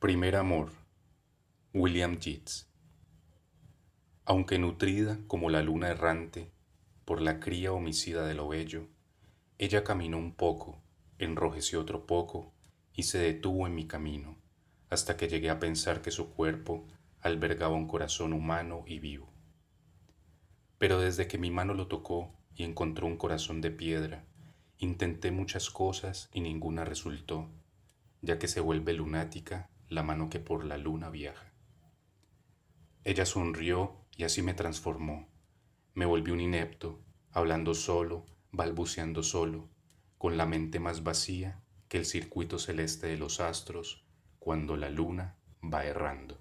Primer amor, William Yeats. Aunque nutrida como la luna errante por la cría homicida de lo bello, ella caminó un poco, enrojeció otro poco y se detuvo en mi camino, hasta que llegué a pensar que su cuerpo albergaba un corazón humano y vivo. Pero desde que mi mano lo tocó y encontró un corazón de piedra, intenté muchas cosas y ninguna resultó, ya que se vuelve lunática la mano que por la luna viaja. Ella sonrió y así me transformó. Me volví un inepto, hablando solo, balbuceando solo, con la mente más vacía que el circuito celeste de los astros cuando la luna va errando.